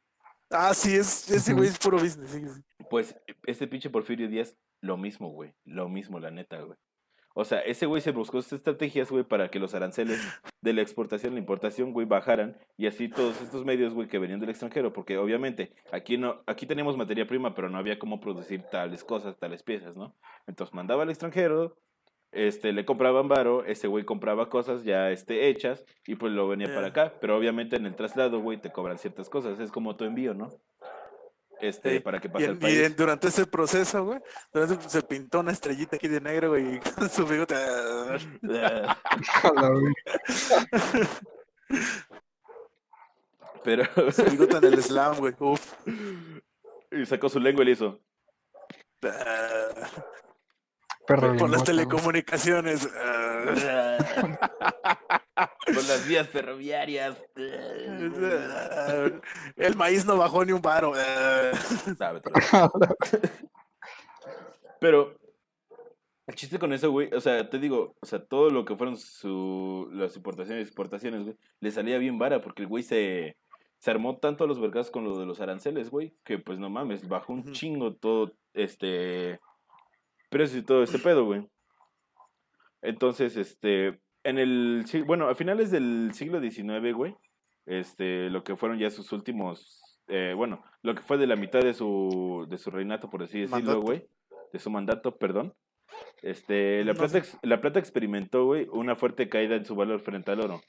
Ah, sí, es, ese güey es puro business. sí, sí. Pues este pinche Porfirio Díaz, lo mismo, güey. Lo mismo, la neta, güey. O sea, ese güey se buscó estas estrategias, güey, para que los aranceles de la exportación y la importación, güey, bajaran. Y así todos estos medios, güey, que venían del extranjero. Porque obviamente aquí no aquí tenemos materia prima, pero no había cómo producir tales cosas, tales piezas, ¿no? Entonces mandaba al extranjero, este, le compraban varo, ese güey compraba cosas ya este, hechas y pues lo venía para Ya. acá. Pero obviamente en el traslado, güey, te cobran ciertas cosas. Es como tu envío, ¿no? Este, Sí. para que Y, pase y país. en- durante ese proceso, güey, durante- se pintó una estrellita aquí de negro, güey, y con su bigote. ah. Pero Su bigote en el slam, güey. Uf. y sacó su lengua y le hizo. Con las telecomunicaciones. Con las vías ferroviarias. El maíz no bajó ni un. Sabe, pero- el chiste con eso, güey, o sea, te digo, o sea, todo lo que fueron su, las importaciones y exportaciones, güey, le salía bien vara porque el güey se, se armó tanto a los mercados con lo de los aranceles, güey, que pues no mames, bajó un chingo todo, este, precio y todo este pedo, güey. Entonces, este, en el, bueno, a finales del siglo XIX, güey, este, lo que fueron ya sus últimos, eh, bueno, lo que fue de la mitad de su, de su reinato, por así decirlo, Mandato. güey, de su mandato, perdón. Este, la No plata, sé. la plata experimentó, güey, una fuerte caída en su valor frente al oro.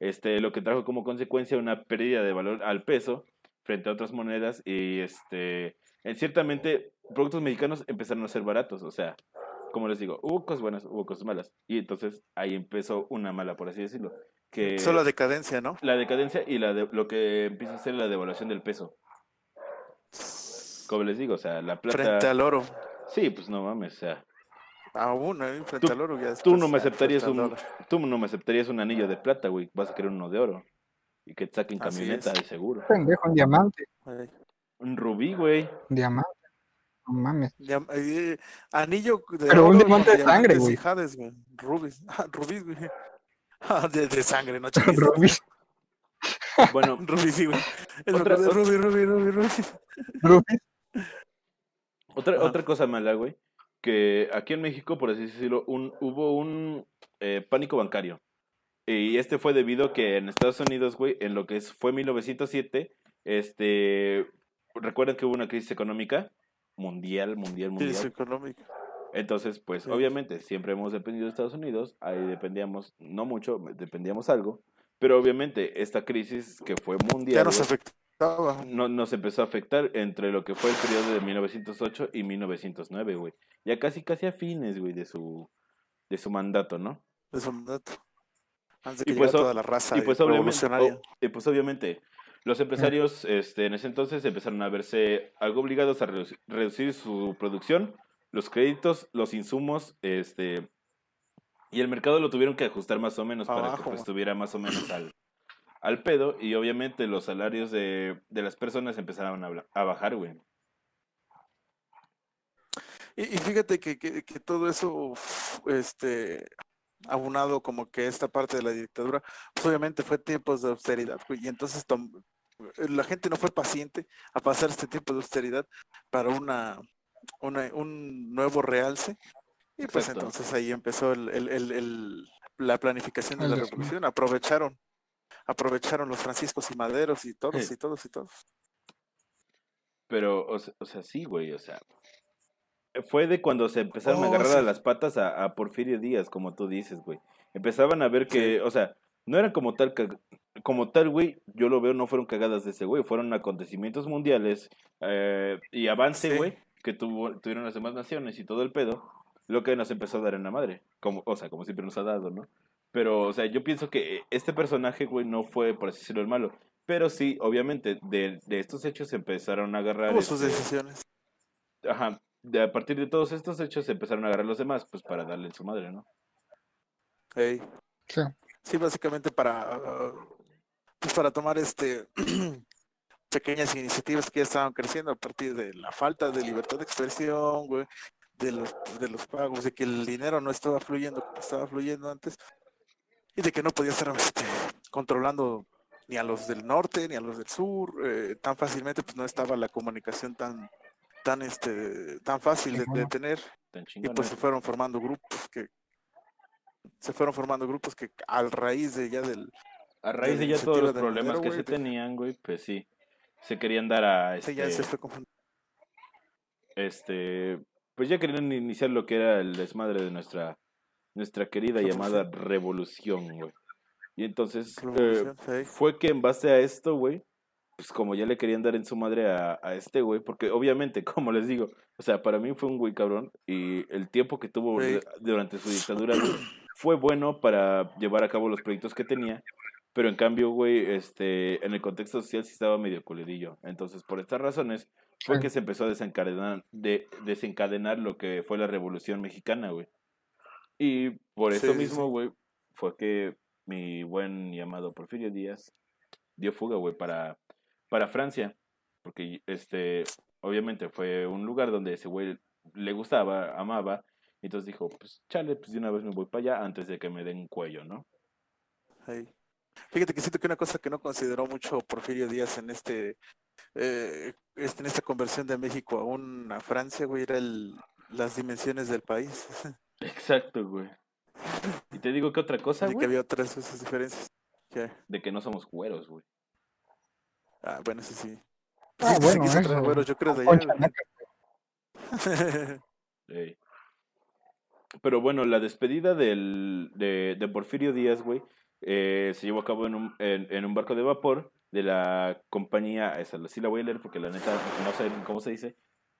Este, lo que trajo como consecuencia una pérdida de valor al peso frente a otras monedas y este, en ciertamente productos mexicanos empezaron a ser baratos, o sea, como les digo, hubo cosas buenas, hubo cosas malas y entonces ahí empezó una mala, por así decirlo, que Solo decadencia, ¿no? la decadencia y la de, lo que empieza a ser la devaluación del peso. Como les digo, o sea, la plata Frente al oro. Sí, pues no mames, o sea, Aún, ¿eh? Frente Tú- al oro. Ya tú no me aceptarías un tú no me aceptarías un anillo de plata, güey, vas a querer uno de oro y que te saquen camioneta de seguro. Pendejo, un diamante. Un rubí, güey. Un diamante. No mames. diam- eh, anillo de Pero un diamante de sangre, güey. y jades, güey. Rubis. Ah, rubis, güey. Ah, de, de sangre, no chiquito. Rubí, Bueno, Rubí, sí, güey. Es Otra- que- Rubí, Rubí, Rubí, Rubí. Rubí. Otra, cosa mala, güey, que aquí en México, por así decirlo, un, hubo un eh, pánico bancario. Y este fue debido a que en Estados Unidos, güey, en lo que fue 1907, este, recuerdan que hubo una crisis económica mundial, mundial, mundial. Crisis económica. Entonces, pues Sí. obviamente siempre hemos dependido de Estados Unidos, ahí dependíamos, no mucho, dependíamos algo, pero obviamente esta crisis que fue mundial Ya nos afectaba. no, nos empezó a afectar entre lo que fue el periodo de 1908 y 1909, güey. Ya casi casi a fines, güey, de su de su mandato, ¿no? de su mandato. Antes de Y pues, toda la raza pues obviamente, y pues obviamente los empresarios este, en ese entonces empezaron a verse algo obligados a reduci- reducir su producción, los créditos, los insumos, este y el mercado lo tuvieron que ajustar más o menos para que pues, estuviera más o menos al, al pedo y obviamente los salarios de, de las personas empezaron a, bajar, güey. Y, y fíjate que, que, que todo eso, este, abunado como que esta parte de la dictadura, pues obviamente fue tiempos de austeridad, güey, y entonces tom- la gente no fue paciente a pasar este tiempo de austeridad para una, una- un nuevo realce, y pues Exacto. entonces ahí empezó el, el- el- el- la planificación de El la revolución, aprovecharon, aprovecharon los franciscos y maderos y todos, Sí. y todos, y todos. Pero, o, se- o sea, sí, güey, o sea. Fue de cuando se empezaron a Oh, agarrar a las patas a, a Porfirio Díaz, como tú dices, güey. Empezaban a ver que, o sea, no eran como tal, como tal, güey, yo lo veo, no fueron cagadas de ese güey, fueron acontecimientos mundiales eh, y avance, Sí. güey, que tuvo, tuvieron las demás naciones y todo el pedo, lo que nos empezó a dar en la madre, como, o sea, como siempre nos ha dado, ¿no? Pero, o sea, yo pienso que este personaje, güey, no fue, por así decirlo, el malo. Pero sí, obviamente, de, de estos hechos se empezaron a agarrar. Sus este, decisiones. Ajá. De, a partir de todos estos hechos se empezaron a agarrar los demás, pues para darle en su madre, ¿no? Ey. Sí. Sí, básicamente para, pues para tomar este pequeñas iniciativas que ya estaban creciendo a partir de la falta de libertad de expresión, güey, de los, de los pagos, de que el dinero no estaba fluyendo como estaba fluyendo antes, y de que no podía estar este, controlando ni a los del norte ni a los del sur eh, tan fácilmente, pues no estaba la comunicación tan tan este tan fácil de, de tener. Y pues se fueron formando grupos que se fueron formando grupos que a raíz de ya del a raíz de ya todos los problemas que se pues- tenían, güey, pues sí. Se querían dar a este, ya se fue este, pues ya querían iniciar lo que era el desmadre de nuestra, nuestra querida llamada revolución, güey. Y entonces, eh, sí. fue que en base a esto, güey, pues como ya le querían dar en su madre a, a este güey, porque obviamente, como les digo, o sea, para mí fue un güey cabrón y el tiempo que tuvo Sí. durante su dictadura güey, fue bueno para llevar a cabo los proyectos que tenía, pero en cambio, güey, este, en el contexto social sí estaba medio culerillo. Entonces, por estas razones, fue que se empezó a desencadenar, de, desencadenar lo que fue la Revolución Mexicana, güey. Y por eso Sí, mismo, sí. güey, fue que mi buen llamado Porfirio Díaz dio fuga, güey, para, para Francia. Porque, este, obviamente fue un lugar donde ese güey le gustaba, amaba. Y entonces dijo, pues, chale, pues de una vez me voy para allá antes de que me den cuello, ¿no? Sí. Fíjate que siento que una cosa que no consideró mucho Porfirio Díaz en este, eh, este en esta conversión de México a una Francia, güey, era el, las dimensiones del país. Exacto, güey. Y te digo que otra cosa, y que había otras esas diferencias. ¿Qué? de que no somos güeros, güey. Ah, bueno, eso sí. Ah, Sí, se bueno, traer eso. güeros, yo creo de allá. Pero bueno, la despedida del, de, de Porfirio Díaz, güey, eh, se llevó a cabo en un, en, en un barco de vapor de la compañía, esa sí la voy a leer porque la neta no sé cómo se dice.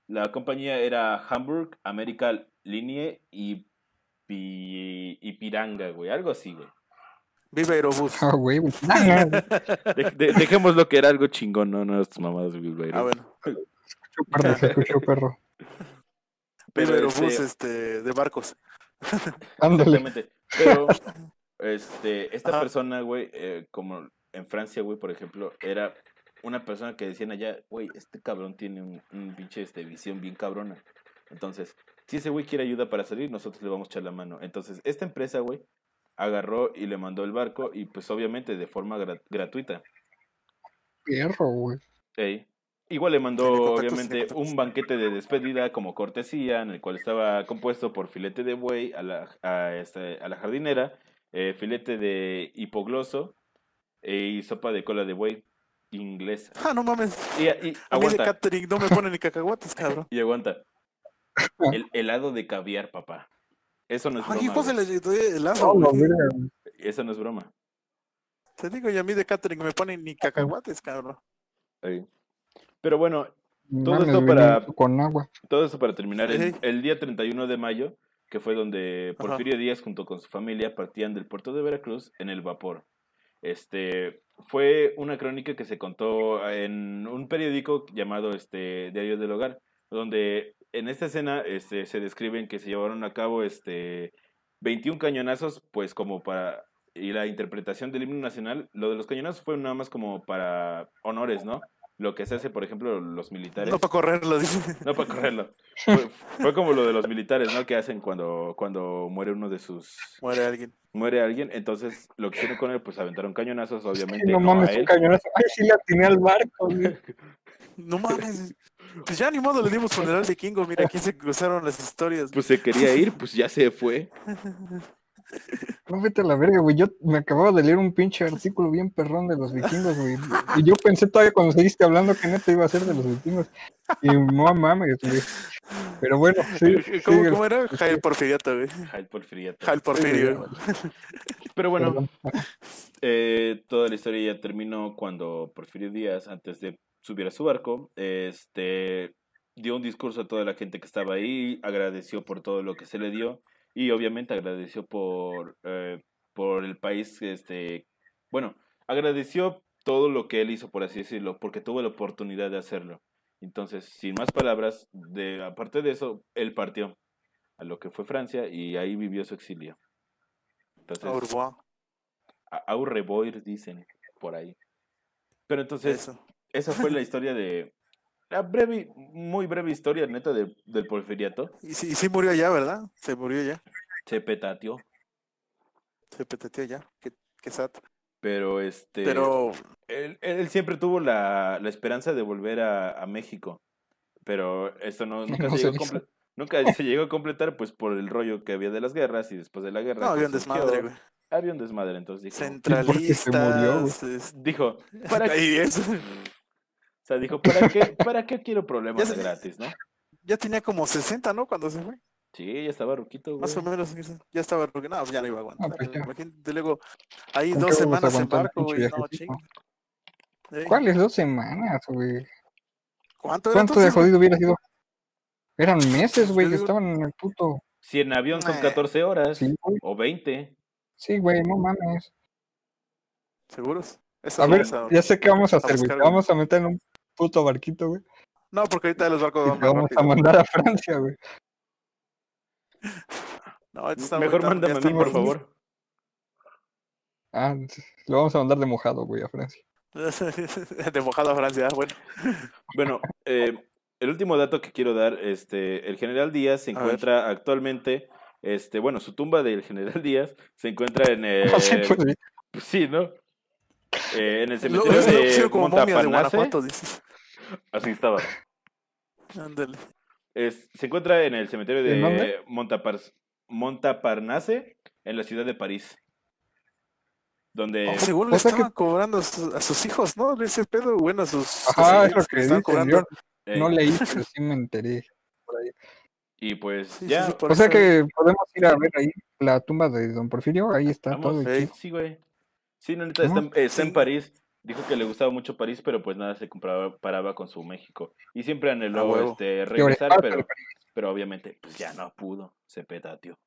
La compañía era Hamburg America Linie y, Pi- y Piranga, güey, algo así, güey. Viva Aerobús. Ah, güey. güey. De- de- dejemos lo que era algo chingón, no, no, estas mamadas, güey. Ah, bueno. escuchó perro, se escuchó perro. Pero Aerobús este- este, de barcos. Ándale. Exactamente. Pero, este, esta Ajá. persona, güey, eh, como en Francia, güey, por ejemplo, era una persona que decían allá, güey, este cabrón tiene un, un pinche este, visión bien cabrona. Entonces, si ese güey quiere ayuda para salir, nosotros le vamos a echar la mano. Entonces, esta empresa, güey, agarró y le mandó el barco y pues obviamente de forma gra- gratuita. Perro, güey. Ey. Igual le mandó obviamente un banquete de despedida como cortesía en el cual estaba compuesto por filete de buey a la, a este, a la jardinera, eh, filete de hipogloso eh, y sopa de cola de buey inglesa. Ah, no mames. Y, y A mí de catering no me ponen ni cacahuates, cabrón. y aguanta. El helado de caviar, papá. Eso no es Ay, broma. hijo se güey. le güey. verga, güey. Eso no es broma. Te digo, y a mí de catering me ponen ni cacahuates, cabrón. Ey. Pero bueno, Todo Mames, esto para- Con agua. Todo eso para terminar. El, el día 31 de mayo, que fue donde Ajá. Porfirio Díaz junto con su familia partían del puerto de Veracruz en el vapor. Este fue una crónica que se contó en un periódico llamado este Diario del Hogar, donde en esta escena este, se describen que se llevaron a cabo este 21 cañonazos, pues como para y la interpretación del himno nacional, lo de los cañonazos fue nada más como para honores, ¿no? Lo que se hace, por ejemplo, los militares. No para correrlo, dice. No para correrlo. Fue, fue como lo de los militares, ¿no? Que hacen cuando, cuando muere uno de sus... Muere alguien. Muere alguien, entonces lo que hicieron con él, pues aventaron cañonazos, obviamente no no, mames, un cañonazo. Ay, sí le atiné al barco, güey. No mames. Pues ya ni modo le dimos funeral de Kingo. Mira, aquí se cruzaron las historias. Pues se quería ir, pues ya se fue. No vete a la verga, güey. Yo me acababa de leer un pinche artículo bien perrón de los vikingos, güey. Y yo pensé todavía cuando seguiste hablando que neta iba a ser de los vikingos. Y no mames, güey. Pero bueno, sí. ¿Cómo, era? Jael Porfiriato, güey. Jael Porfiriato. Jael Porfirio. Pero bueno, eh, toda la historia ya terminó cuando Porfirio Díaz, antes de subir a su barco, este dio un discurso a toda la gente que estaba ahí, agradeció por todo lo que se le dio y obviamente agradeció por, eh, por el país, este, bueno, agradeció todo lo que él hizo, por así decirlo, porque tuvo la oportunidad de hacerlo. Entonces, sin más palabras, de, aparte de eso, él partió a lo que fue Francia y ahí vivió su exilio. Entonces, Au revoir. au revoir, dicen por ahí. Pero entonces, Eso. esa fue la historia de. La breve, muy breve historia, neta, de, del porfiriato. Y sí, y sí murió ya, ¿verdad? Se murió ya. Se petateó. Se petateó ya. Qué, qué sad. Pero este. Pero Él, él siempre tuvo la, la esperanza de volver a, a México. Pero esto no, nunca, No se se llegó nunca se llegó a completar, pues por el rollo que había de las guerras y después de la guerra. no había un desmadre, güey. Había un desmadre, entonces dijo. porque se murió, güey. Centralistas. es- Dijo, ¿para qué? Sea, dijo, ¿para qué, ¿para qué quiero problemas se- gratis, no? Ya tenía como 60, ¿no? Cuando se fue. Sí, ya estaba ruquito, güey. Más o menos. Ya estaba. porque No, ya no iba a aguantar. pues ya. Imagínate luego ahí ¿Con dos semanas en barco, güey. No, ¿Cuáles dos semanas, güey? ¿Cuánto era ¿Cuánto de jodido hubiera sido? Eran meses, güey, Yo que digo- estaban en el puto. Si en avión son Nah. 14 horas Sí, o 20. Sí, güey, no mames. ¿Seguros? Eso A ver, ya sé qué vamos a hacer, güey. vamos a meter en un puto barquito, güey. No, porque ahorita los barcos van vamos a mandar a Francia, güey. No, ahorita está- Mejor mándame a mí, por favor. Ah, lo vamos a mandar de mojado, güey, a Francia. de mojado a Francia, ah, bueno. Bueno, eh, el último dato que quiero dar, este, el general Díaz se encuentra actualmente, este, bueno, su tumba del general Díaz se encuentra en pues, güey. pues sí, ¿no? Eh, en el Lo, cementerio lo de como Guanajuato, dices. así estaba. Ándale. Es- se encuentra en el cementerio ¿En de? Montapar- Montaparnasse, en la ciudad de París. Donde Oh, según le o sea que- estaban cobrando a sus, a sus hijos, ¿no? Ese pedo, bueno, a sus. Ajá, es lo que estaban dicen. cobrando. Eh, no leí, pero sí me enteré. por ahí. y pues Sí, sí, ya sí, por O sea que podemos ir a ver ahí la tumba de Don Porfirio. Ahí está Vamos, todo. chido. Sí, güey. Sí, no, neta, está, en. París. Dijo que le gustaba mucho París, pero pues nada se compraba, paraba con su México. Y siempre anheló este, regresar, pero, pero obviamente pues ya no pudo. Se petateó.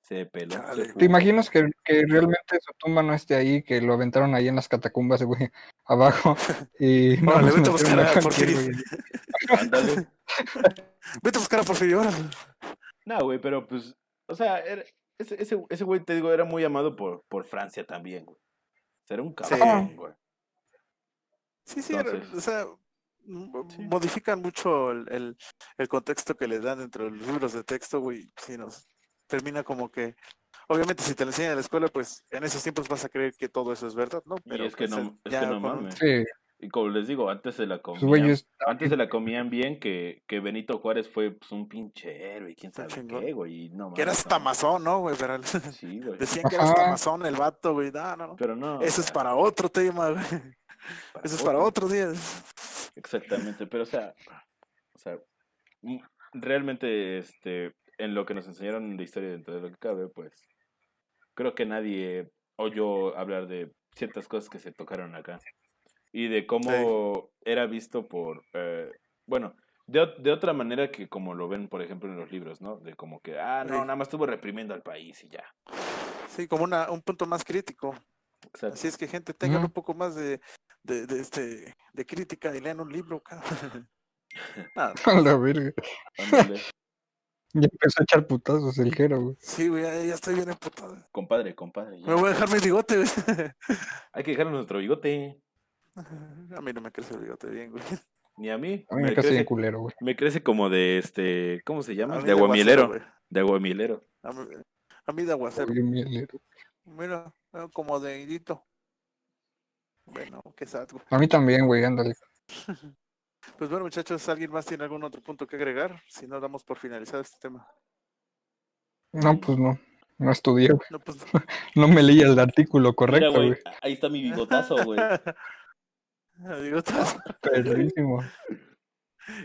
Se peló. se. ¿Te imaginas que, que realmente su tumba no esté ahí, que lo aventaron ahí en las catacumbas, güey, abajo? Y no nos vete a buscar a Porfirio. Vete a buscar a Porfirio. No, güey, pero pues, o sea, era- ese, ese, ese güey, te digo, era muy amado por, por Francia también, güey. Era un cabrón, güey. Sí, sí, Entonces- o sea, Sí. modifican mucho el, el, el contexto que le dan dentro de los libros de texto, güey. Sí, nos termina como que. Obviamente, si te lo enseñan en la escuela, pues en esos tiempos vas a creer que todo eso es verdad, ¿no? Y es que pues, no, es ya que no con- mames. Sí, Y como les digo, antes se la pues, comían, antes se la comían bien que, que Benito Juárez fue pues, un pinche héroe y quién sabe chingón. qué, güey. y No Que era hasta no. masón, ¿no, güey? Pero Sí, güey. decían que era hasta Ajá. masón el vato, güey. No. Pero no. Eso es para otro tema, güey. para Eso es para otro. otro día. Exactamente, pero o sea, o sea, mm, realmente este en lo que nos enseñaron de historia dentro de lo que cabe, pues creo que nadie oyó hablar de ciertas cosas que se tocaron acá y de cómo era visto por eh, bueno, de, de otra manera que como lo ven, por ejemplo, en los libros, ¿no? De como que, ah, no, Sí. nada más estuvo reprimiendo al país y ya. Sí, como una, un punto más crítico. Exacto. Así es que, gente, tengan un poco más de, de, de este, de crítica y lean un libro, cabrón. Ah, A la verga. Ya empezó a echar putazos el Jero, güey. sí, güey, ya, ya estoy bien emputado. compadre, compadre. ya. Me voy a dejar mi bigote, güey. Hay que dejar nuestro bigote. A mí no me crece el bigote bien, güey. Ni a mí. A mí me Me casi bien crece, culero, güey. me crece como de este, ¿cómo se llama? De aguamielero. güey. De aguamielero. A mí, a mí de aguacero. Mira, eh, como de hidito. Bueno, qué sad, güey. A mí también, güey, ándale. Pues bueno, muchachos, ¿alguien más tiene algún otro punto que agregar? Si no, damos por finalizado este tema. No, pues no. No estudié, güey. No, pues. No me leí el artículo correcto, Mira, güey. güey, ahí está mi bigotazo, güey. Bigotazo. Perrísimo.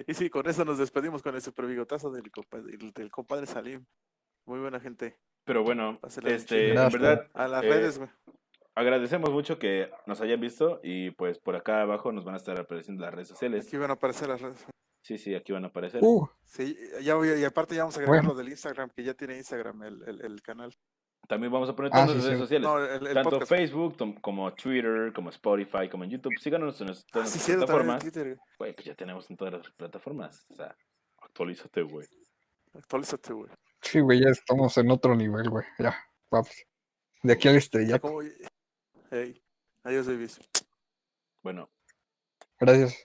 Y sí, con eso nos despedimos con el super bigotazo del compadre, del, compadre Salim. Muy buena gente. Pero bueno, Pásela este, en verdad, A las Eh, redes, güey. agradecemos mucho que nos hayan visto y pues por acá abajo nos van a estar apareciendo las redes sociales. Aquí van a aparecer las redes. Sí, sí, aquí van a aparecer. Uh, Sí, ya voy, y aparte ya vamos a agregar Bueno. lo del Instagram, que ya tiene Instagram el, el, el canal. También vamos a poner Ah, todas sí, las redes sí. sociales. No, el, el Tanto podcast. Facebook como Twitter, como Spotify, como en YouTube. Síganos en nuestras, Ah, todas sí, nuestras cierto, también en plataformas. Güey, pues ya tenemos en todas las plataformas. O sea, actualízate, güey. Actualízate, güey. sí, güey, ya estamos en otro nivel, güey. Ya, vamos. De aquí al Ya estrellato. Hey, adiós, babies. Bueno, Gracias.